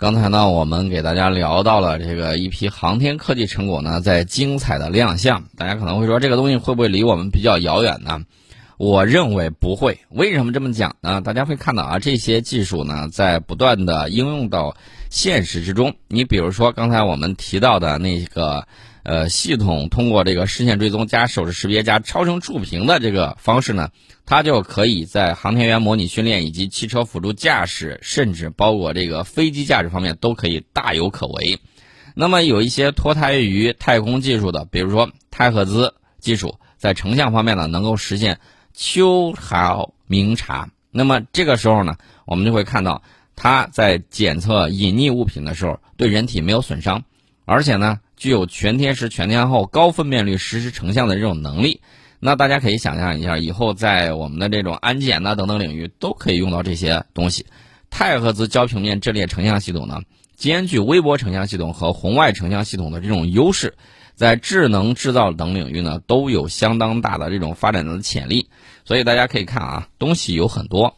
刚才呢，我们给大家聊到了这个一批航天科技成果呢，在精彩的亮相。大家可能会说，这个东西会不会离我们比较遥远呢？我认为不会。为什么这么讲呢？大家会看到啊，这些技术呢，在不断的应用到现实之中。你比如说，刚才我们提到的那个。呃，系统通过这个视线追踪加手势识别加超声触屏的这个方式呢，它就可以在航天员模拟训练以及汽车辅助驾驶，甚至包括这个飞机驾驶方面都可以大有可为。那么有一些脱胎于太空技术的，比如说太赫兹技术，在成像方面呢能够实现秋毫明察。那么这个时候呢，我们就会看到它在检测隐匿物品的时候，对人体没有损伤，而且呢。具有全天时、全天候、高分辨率实时成像的这种能力，那大家可以想象一下，以后在我们的这种安检呐等等领域都可以用到这些东西。太赫兹焦平面阵列成像系统呢，兼具微波成像系统和红外成像系统的这种优势，在智能制造等领域呢都有相当大的这种发展的潜力。所以大家可以看啊，东西有很多，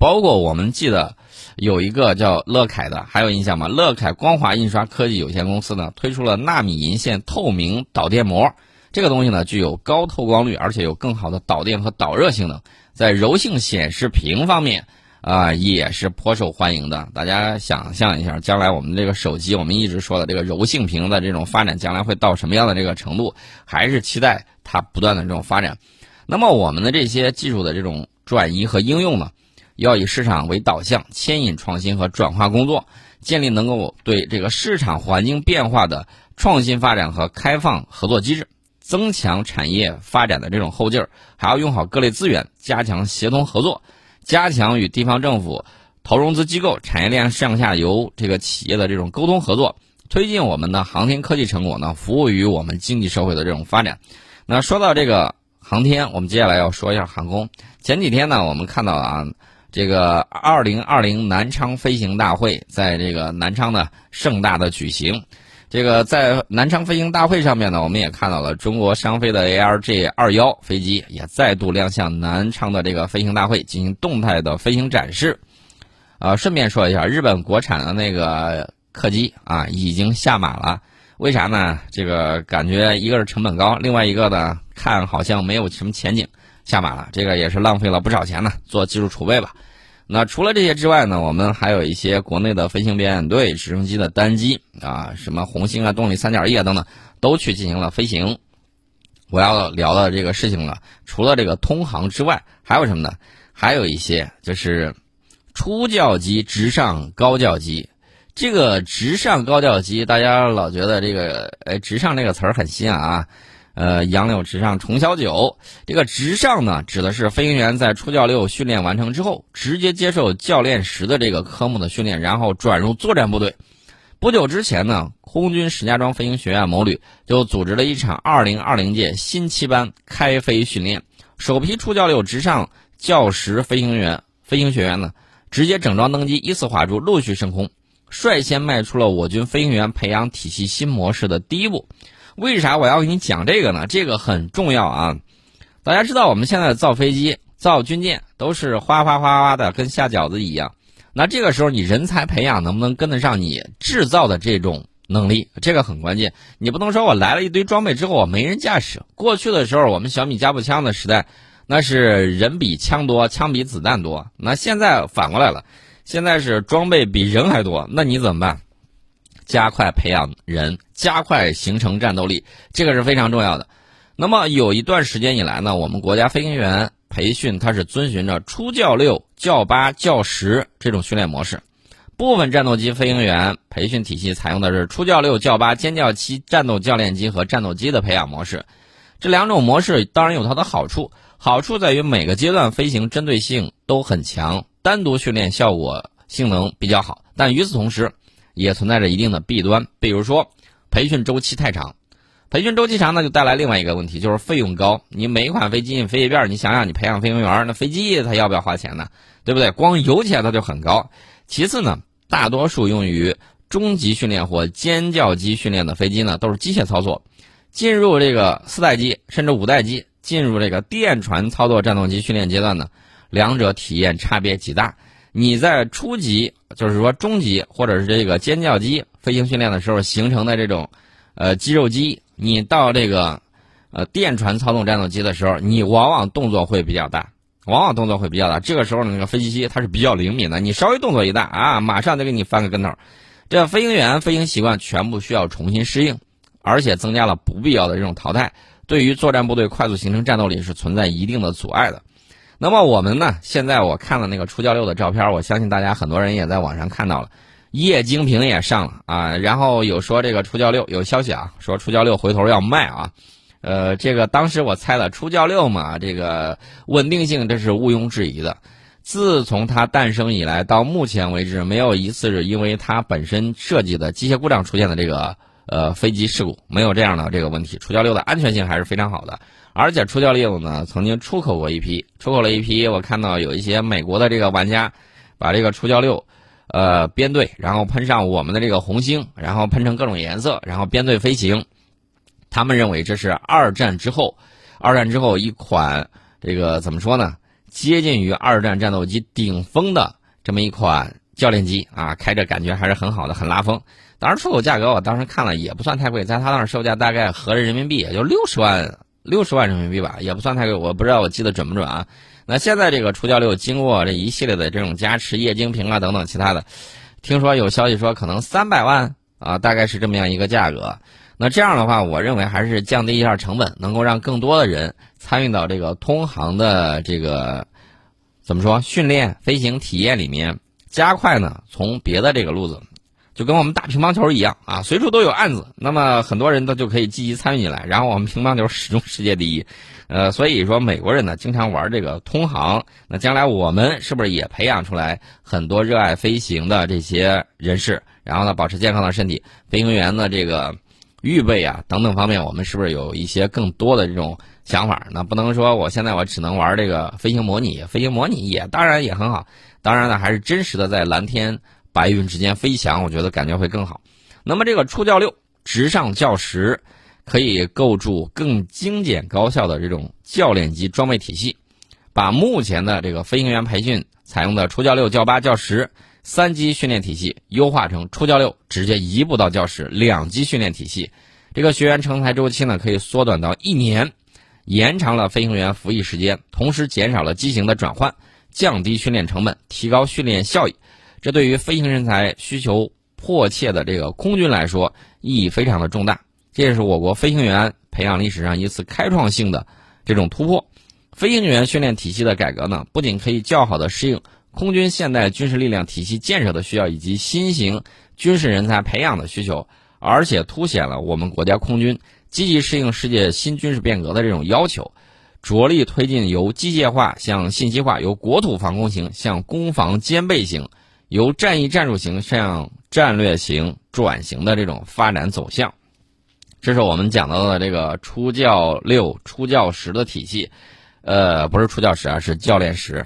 包括我们记得。有一个叫乐凯的，还有印象吗？乐凯光华印刷科技有限公司呢，推出了纳米银线透明导电膜。这个东西呢，具有高透光率，而且有更好的导电和导热性能。在柔性显示屏方面，啊，也是颇受欢迎的。大家想象一下，将来我们这个手机，我们一直说的这个柔性屏的这种发展，将来会到什么样的这个程度？还是期待它不断的这种发展。那么，我们的这些技术的这种转移和应用呢？要以市场为导向，牵引创新和转化工作，建立能够对这个市场环境变化的创新发展和开放合作机制，增强产业发展的这种后劲儿。还要用好各类资源，加强协同合作，加强与地方政府、投融资机构、产业链上下游这个企业的这种沟通合作，推进我们的航天科技成果呢，服务于我们经济社会的这种发展。那说到这个航天，我们接下来要说一下航空。前几天呢，我们看到啊。这个二零二零南昌飞行大会在这个南昌呢盛大的举行，这个在南昌飞行大会上面呢，我们也看到了中国商飞的 ARJ 二幺飞机也再度亮相南昌的这个飞行大会进行动态的飞行展示。啊，顺便说一下，日本国产的那个客机啊已经下马了，为啥呢？这个感觉一个是成本高，另外一个呢看好像没有什么前景。下马了，这个也是浪费了不少钱呢，做技术储备吧。那除了这些之外呢，我们还有一些国内的飞行表演队直升机的单机啊，什么红星啊、动力三点一啊等等，都去进行了飞行。我要聊的这个事情了，除了这个通航之外，还有什么呢？还有一些就是初教机、直上高教机。这个直上高教机，大家老觉得这个哎，直上这个词儿很新啊。呃，杨柳直上重霄九，这个直上呢，指的是飞行员在初教六训练完成之后，直接接受教练十的这个科目的训练，然后转入作战部队。不久之前呢，空军石家庄飞行学院某旅就组织了一场二零二零届新七班开飞训练，首批初教六直上教十飞行员飞行学员呢，直接整装登机，依次华住，陆续升空，率先迈出了我军飞行员培养体系新模式的第一步。为啥我要给你讲这个呢？这个很重要啊！大家知道我们现在造飞机、造军舰都是哗哗哗哗的，跟下饺子一样。那这个时候你人才培养能不能跟得上你制造的这种能力？这个很关键。你不能说我来了一堆装备之后我没人驾驶。过去的时候我们小米加步枪的时代，那是人比枪多，枪比子弹多。那现在反过来了，现在是装备比人还多，那你怎么办？加快培养人，加快形成战斗力，这个是非常重要的。那么有一段时间以来呢，我们国家飞行员培训它是遵循着初教六、教八、教十这种训练模式。部分战斗机飞行员培训体系采用的是初教六、教八、尖教七战斗教练机和战斗机的培养模式。这两种模式当然有它的好处，好处在于每个阶段飞行针对性都很强，单独训练效果性能比较好。但与此同时，也存在着一定的弊端，比如说培训周期太长，培训周期长呢，就带来另外一个问题，就是费用高。你每一款飞机你飞一遍，你想想，你培养飞行员，那飞机它要不要花钱呢？对不对？光油钱它就很高。其次呢，大多数用于中级训练或尖叫机训练的飞机呢，都是机械操作。进入这个四代机甚至五代机，进入这个电传操作战斗机训练阶段呢，两者体验差别极大。你在初级，就是说中级或者是这个尖叫机飞行训练的时候形成的这种，呃肌肉肌，你到这个，呃电传操纵战斗机的时候，你往往动作会比较大，往往动作会比较大。这个时候呢，那个飞机机它是比较灵敏的，你稍微动作一大啊，马上就给你翻个跟头。这飞行员飞行习惯全部需要重新适应，而且增加了不必要的这种淘汰，对于作战部队快速形成战斗力是存在一定的阻碍的。那么我们呢？现在我看了那个初教六的照片，我相信大家很多人也在网上看到了，液晶屏也上了啊。然后有说这个初教六有消息啊，说初教六回头要卖啊。呃，这个当时我猜了，初教六嘛，这个稳定性这是毋庸置疑的。自从它诞生以来到目前为止，没有一次是因为它本身设计的机械故障出现的这个呃飞机事故，没有这样的这个问题。初教六的安全性还是非常好的。而且初教六呢，曾经出口过一批，出口了一批。我看到有一些美国的这个玩家，把这个初教六，呃，编队，然后喷上我们的这个红星，然后喷成各种颜色，然后编队飞行。他们认为这是二战之后，二战之后一款这个怎么说呢？接近于二战战斗机顶峰的这么一款教练机啊，开着感觉还是很好的，很拉风。当然出口价格我当时看了也不算太贵，在他那儿售价大概合着人民币也就六十万。六十万人民币吧，也不算太贵，我不知道我记得准不准啊。那现在这个初教六经过这一系列的这种加持、液晶屏啊等等其他的，听说有消息说可能三百万啊，大概是这么样一个价格。那这样的话，我认为还是降低一下成本，能够让更多的人参与到这个通航的这个怎么说训练、飞行体验里面，加快呢从别的这个路子。就跟我们打乒乓球一样啊，随处都有案子，那么很多人都就可以积极参与进来，然后我们乒乓球始终世界第一，呃，所以说美国人呢经常玩这个通航，那将来我们是不是也培养出来很多热爱飞行的这些人士，然后呢保持健康的身体，飞行员的这个预备啊等等方面，我们是不是有一些更多的这种想法？那不能说我现在我只能玩这个飞行模拟，飞行模拟也当然也很好，当然呢还是真实的在蓝天。白云之间飞翔，我觉得感觉会更好。那么这个初教六直上教十，可以构筑更精简高效的这种教练级装备体系，把目前的这个飞行员培训采用的初教六、教八、教十三级训练体系优化成初教六直接移步到教十两级训练体系。这个学员成才周期呢可以缩短到一年，延长了飞行员服役时间，同时减少了机型的转换，降低训练成本，提高训练效益。这对于飞行人才需求迫切的这个空军来说，意义非常的重大。这也是我国飞行员培养历史上一次开创性的这种突破。飞行员训练体系的改革呢，不仅可以较好的适应空军现代军事力量体系建设的需要以及新型军事人才培养的需求，而且凸显了我们国家空军积极适应世界新军事变革的这种要求，着力推进由机械化向信息化、由国土防空型向攻防兼备型。由战役战术型向战略型转型的这种发展走向，这是我们讲到的这个初教六、初教十的体系。呃，不是初教十啊，是教练十。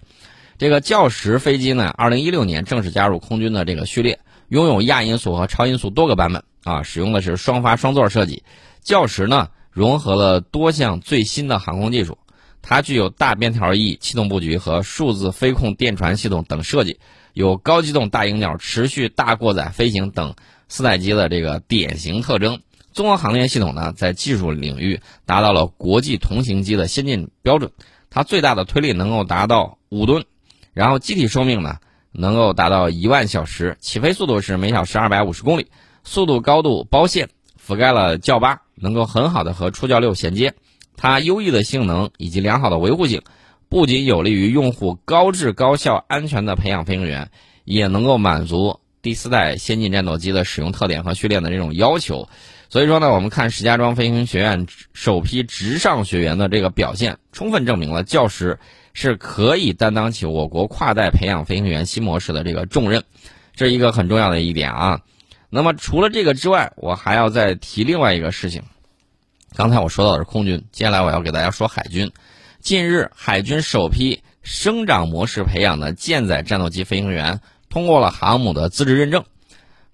这个教十飞机呢，二零一六年正式加入空军的这个序列，拥有亚音速和超音速多个版本啊，使用的是双发双座设计。教十呢，融合了多项最新的航空技术，它具有大边条翼气动布局和数字飞控电传系统等设计。有高机动大鹰鸟、持续大过载飞行等四代机的这个典型特征。综合航天系统呢，在技术领域达到了国际同型机的先进标准。它最大的推力能够达到五吨，然后机体寿命呢能够达到一万小时，起飞速度是每小时二百五十公里，速度高度包线，覆盖了教八，能够很好的和初教六衔接。它优异的性能以及良好的维护性。不仅有利于用户高质、高效、安全的培养飞行员，也能够满足第四代先进战斗机的使用特点和训练的这种要求。所以说呢，我们看石家庄飞行学院首批直上学员的这个表现，充分证明了教师是可以担当起我国跨代培养飞行员新模式的这个重任，这是一个很重要的一点啊。那么除了这个之外，我还要再提另外一个事情。刚才我说到的是空军，接下来我要给大家说海军。近日，海军首批生长模式培养的舰载战斗机飞行员通过了航母的资质认证。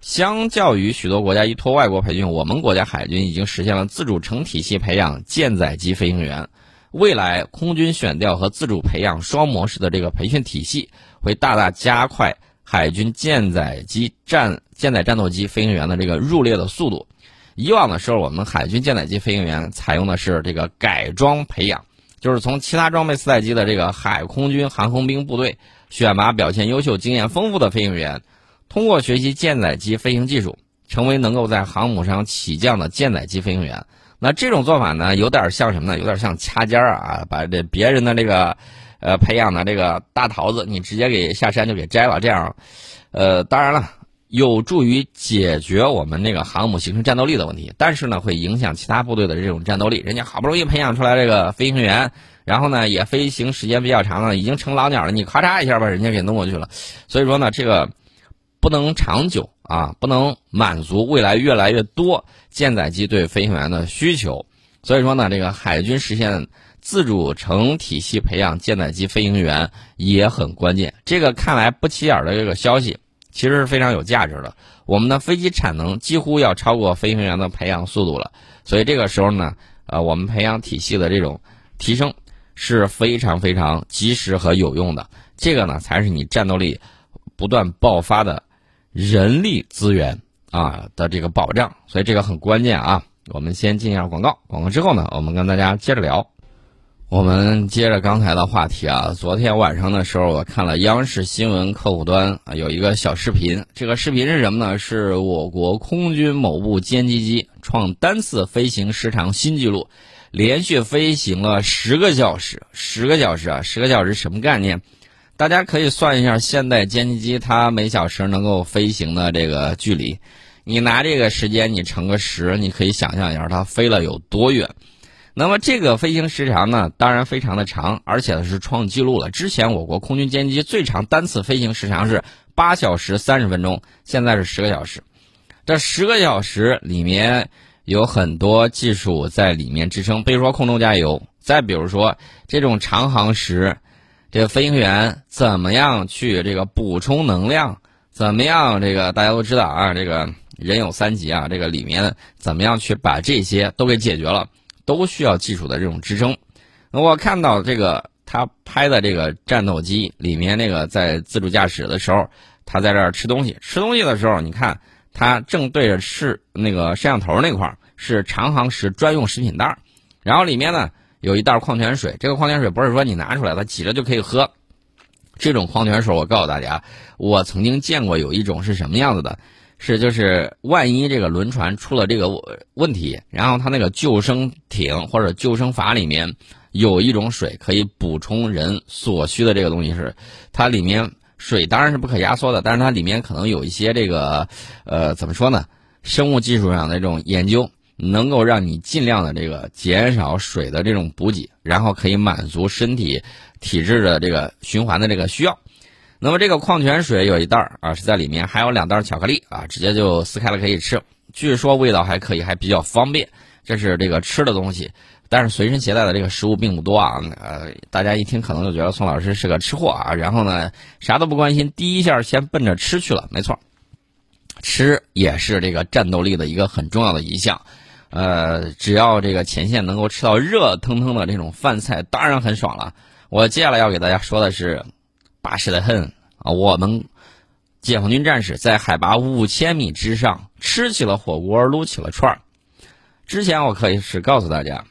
相较于许多国家依托外国培训，我们国家海军已经实现了自主成体系培养舰载机飞行员。未来空军选调和自主培养双模式的这个培训体系，会大大加快海军舰载机战舰载战斗机飞行员的这个入列的速度。以往的时候，我们海军舰载机飞行员采用的是这个改装培养，就是从其他装备四代机的这个海空军航空兵部队选拔表现优秀、经验丰富的飞行员，通过学习舰载机飞行技术，成为能够在航母上起降的舰载机飞行员。那这种做法呢，有点像什么呢？有点像掐尖儿啊，把这别人的这个，呃，培养的这个大桃子，你直接给下山就给摘了。这样，呃，当然了，有助于解决我们那个航母形成战斗力的问题，但是呢，会影响其他部队的这种战斗力。人家好不容易培养出来这个飞行员，然后呢，也飞行时间比较长了，已经成老鸟了，你咔嚓一下把人家给弄过去了。所以说呢，这个不能长久。啊，不能满足未来越来越多舰载机对飞行员的需求，所以说呢，这个海军实现自主成体系培养舰载机飞行员也很关键。这个看来不起眼的这个消息，其实是非常有价值的。我们的飞机产能几乎要超过飞行员的培养速度了，所以这个时候呢，呃，我们培养体系的这种提升是非常非常及时和有用的。这个呢，才是你战斗力不断爆发的。人力资源啊的这个保障，所以这个很关键啊。我们先进一下广告，广告之后呢，我们跟大家接着聊。我们接着刚才的话题啊，昨天晚上的时候，我看了央视新闻客户端啊有一个小视频，这个视频是什么呢？是我国空军某部歼击机创单次飞行时长新纪录，连续飞行了十个小时，十个小时啊，十个小时什么概念？大家可以算一下现代歼击机它每小时能够飞行的这个距离，你拿这个时间你乘个十，你可以想象一下它飞了有多远。那么这个飞行时长呢，当然非常的长，而且是创纪录了。之前我国空军歼击最长单次飞行时长是八小时三十分钟，现在是十个小时。这十个小时里面有很多技术在里面支撑，比如说空中加油，再比如说这种长航时。这个飞行员怎么样去这个补充能量？怎么样？这个大家都知道啊，这个人有三急啊，这个里面怎么样去把这些都给解决了？都需要技术的这种支撑。我看到这个他拍的这个战斗机里面那个在自主驾驶的时候，他在这儿吃东西。吃东西的时候，你看他正对着是那个摄像头那块儿是长航时专用食品袋儿，然后里面呢。有一袋矿泉水，这个矿泉水不是说你拿出来它挤着就可以喝。这种矿泉水，我告诉大家，我曾经见过有一种是什么样子的，是就是万一这个轮船出了这个问题，然后它那个救生艇或者救生筏里面有一种水可以补充人所需的这个东西，是它里面水当然是不可压缩的，但是它里面可能有一些这个呃怎么说呢，生物技术上的这种研究。能够让你尽量的这个减少水的这种补给，然后可以满足身体体质的这个循环的这个需要。那么这个矿泉水有一袋儿啊是在里面，还有两袋巧克力啊，直接就撕开了可以吃。据说味道还可以，还比较方便。这是这个吃的东西，但是随身携带的这个食物并不多啊。呃，大家一听可能就觉得宋老师是个吃货啊，然后呢啥都不关心，第一下先奔着吃去了。没错，吃也是这个战斗力的一个很重要的一项。呃，只要这个前线能够吃到热腾腾的这种饭菜，当然很爽了。我接下来要给大家说的是，巴适的很啊！我们解放军战士在海拔五千米之上吃起了火锅，撸起了串儿。之前我可以是告诉大家，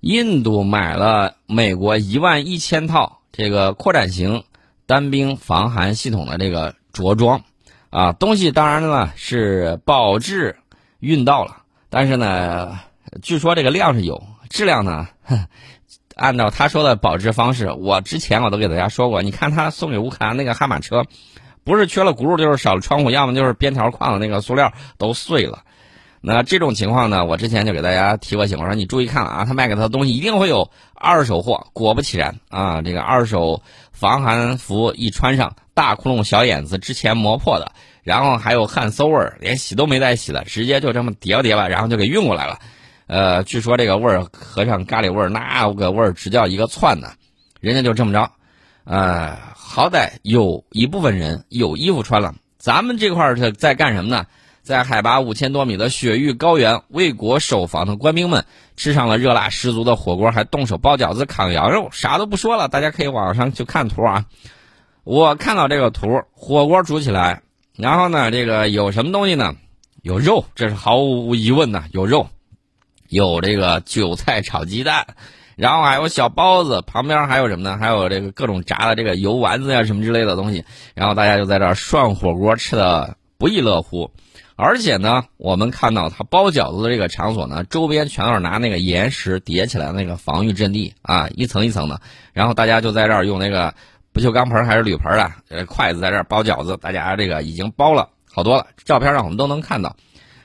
印度买了美国一万一千套这个扩展型单兵防寒系统的这个着装，啊，东西当然呢是保质运到了。但是呢，据说这个量是有，质量呢，按照他说的保值方式，我之前我都给大家说过。你看他送给乌克兰那个悍马车，不是缺了轱辘，就是少了窗户，要么就是边条框的那个塑料都碎了。那这种情况呢，我之前就给大家提过醒，我说你注意看了啊，他卖给他的东西一定会有二手货。果不其然啊，这个二手防寒服一穿上，大窟窿小眼子，之前磨破的。然后还有汗馊味儿，连洗都没带洗的，直接就这么叠吧叠吧，然后就给运过来了。呃，据说这个味儿和上咖喱味儿，那个味儿直叫一个窜呢。人家就这么着，呃，好歹有一部分人有衣服穿了。咱们这块儿是在干什么呢？在海拔五千多米的雪域高原，为国守防的官兵们吃上了热辣十足的火锅，还动手包饺子、烤羊肉，啥都不说了，大家可以网上去看图啊。我看到这个图，火锅煮起来，然后呢，这个有什么东西呢？有肉，这是毫无疑问的，有肉，有这个韭菜炒鸡蛋，然后还有小包子，旁边还有什么呢？还有这个各种炸的这个油丸子呀，什么之类的东西。然后大家就在这涮火锅，吃的不亦乐乎。而且呢，我们看到他包饺子的这个场所呢，周边全都是拿那个岩石叠起来那个防御阵地啊，一层一层的。然后大家就在这儿用那个不锈钢盆还是铝盆的呃筷子在这儿包饺子，大家这个已经包了好多了，照片上我们都能看到。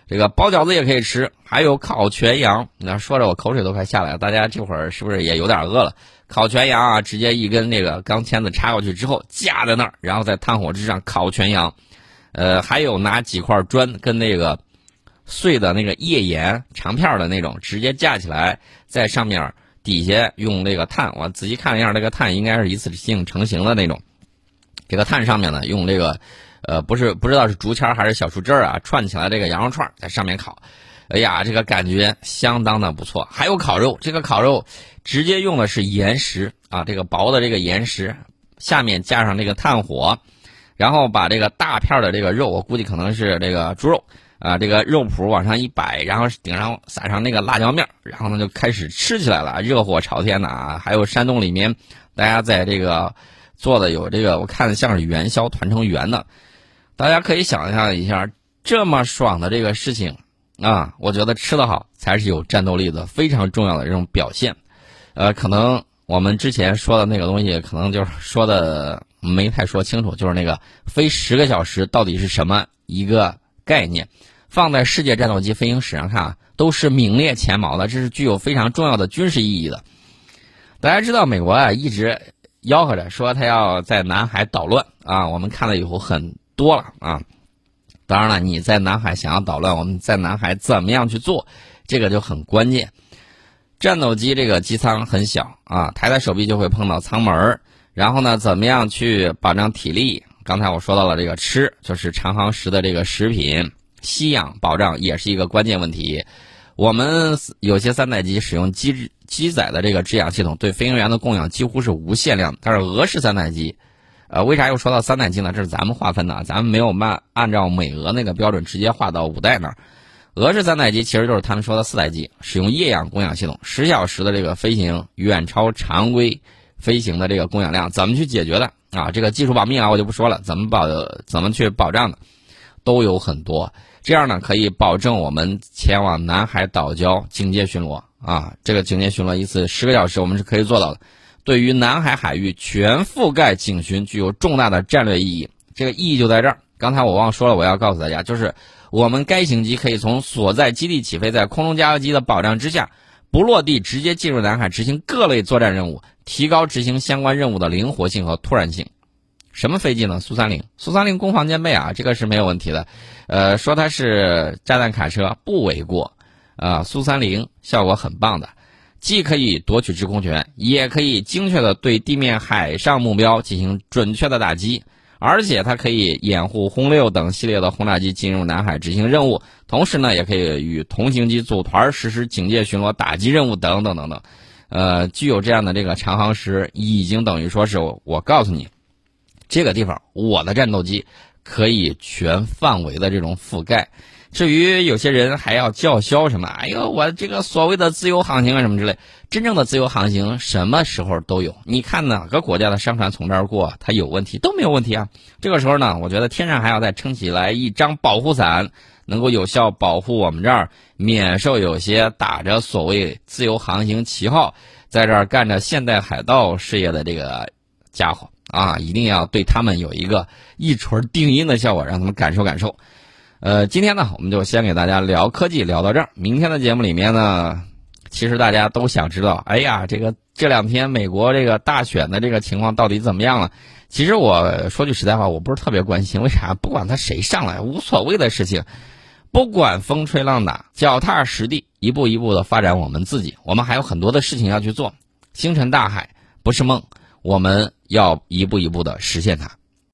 这个包饺子也可以吃，还有烤全羊。那说着我口水都快下来了，大家这会儿是不是也有点饿了？烤全羊啊，直接一根那个钢签子插过去之后架在那儿，然后在炭火之上烤全羊。呃，还有拿几块砖跟那个碎的那个页岩长片的那种，直接架起来，在上面底下用那个炭，我仔细看了一下，那个炭应该是一次性成型的那种。这个炭上面呢，用这个呃，不是不知道是竹签还是小树枝啊，串起来这个羊肉串在上面烤。哎呀，这个感觉相当的不错。还有烤肉，这个烤肉直接用的是岩石啊，这个薄的这个岩石下面架上这个炭火。然后把这个大片的这个肉，我估计可能是这个猪肉啊，这个肉脯往上一摆，然后顶上撒上那个辣椒面，然后呢就开始吃起来了，热火朝天的啊！还有山洞里面，大家在这个做的有这个，我看像是元宵团成圆的，大家可以想象一下，这么爽的这个事情啊，我觉得吃的好才是有战斗力的，非常重要的这种表现。呃，可能我们之前说的那个东西，可能就是说的。没太说清楚，就是那个飞十个小时到底是什么一个概念？放在世界战斗机飞行史上看啊，都是名列前茅的，这是具有非常重要的军事意义的。大家知道，美国啊一直吆喝着说他要在南海捣乱啊，我们看了以后很多了啊。当然了，你在南海想要捣乱，我们在南海怎么样去做，这个就很关键。战斗机这个机舱很小啊，抬抬手臂就会碰到舱门儿。然后呢，怎么样去保障体力？刚才我说到了这个吃，就是长航时的这个食品、吸氧保障也是一个关键问题。我们有些三代机使用机机载的这个制氧系统，对飞行员的供氧几乎是无限量。但是俄式三代机，呃，为啥又说到三代机呢？这是咱们划分的，咱们没有按按照美俄那个标准直接划到五代那儿。俄式三代机其实就是他们说的四代机，使用液氧供氧系统，十小时的这个飞行远超常规。飞行的这个供氧量怎么去解决的啊？这个技术保密啊，我就不说了。怎么保？怎么去保障的？都有很多。这样呢，可以保证我们前往南海岛礁警戒巡逻啊。这个警戒巡逻一次十个小时，我们是可以做到的。对于南海海域全覆盖警巡，具有重大的战略意义。这个意义就在这儿。刚才我忘说了，我要告诉大家，就是我们该型机可以从所在基地起飞，在空中加油机的保障之下。不落地，直接进入南海执行各类作战任务，提高执行相关任务的灵活性和突然性。什么飞机呢？苏三零，苏三零攻防兼备啊，这个是没有问题的。呃，说它是炸弹卡车不为过啊。苏三零效果很棒的，既可以夺取制空权，也可以精确的对地面海上目标进行准确的打击。而且它可以掩护轰六等系列的轰炸机进入南海执行任务，同时呢，也可以与同型机组团实施警戒巡逻、打击任务等等等等。呃，具有这样的这个长航时，已经等于说是我告诉你，这个地方我的战斗机可以全范围的这种覆盖。至于有些人还要叫嚣什么？哎呦，我这个所谓的自由航行啊什么之类，真正的自由航行什么时候都有。你看哪个国家的商船从这儿过，它有问题都没有问题啊。这个时候呢，我觉得天上还要再撑起来一张保护伞，能够有效保护我们这儿，免受有些打着所谓自由航行旗号，在这儿干着现代海盗事业的这个家伙啊，一定要对他们有一个一锤定音的效果，让他们感受感受。呃，今天呢，我们就先给大家聊科技，聊到这儿。明天的节目里面呢，其实大家都想知道，哎呀，这个这两天美国这个大选的这个情况到底怎么样了？其实我说句实在话，我不是特别关心，为啥？不管他谁上来，无所谓的事情，不管风吹浪打，脚踏实地，一步一步的发展我们自己。我们还有很多的事情要去做，星辰大海不是梦，我们要一步一步的实现它。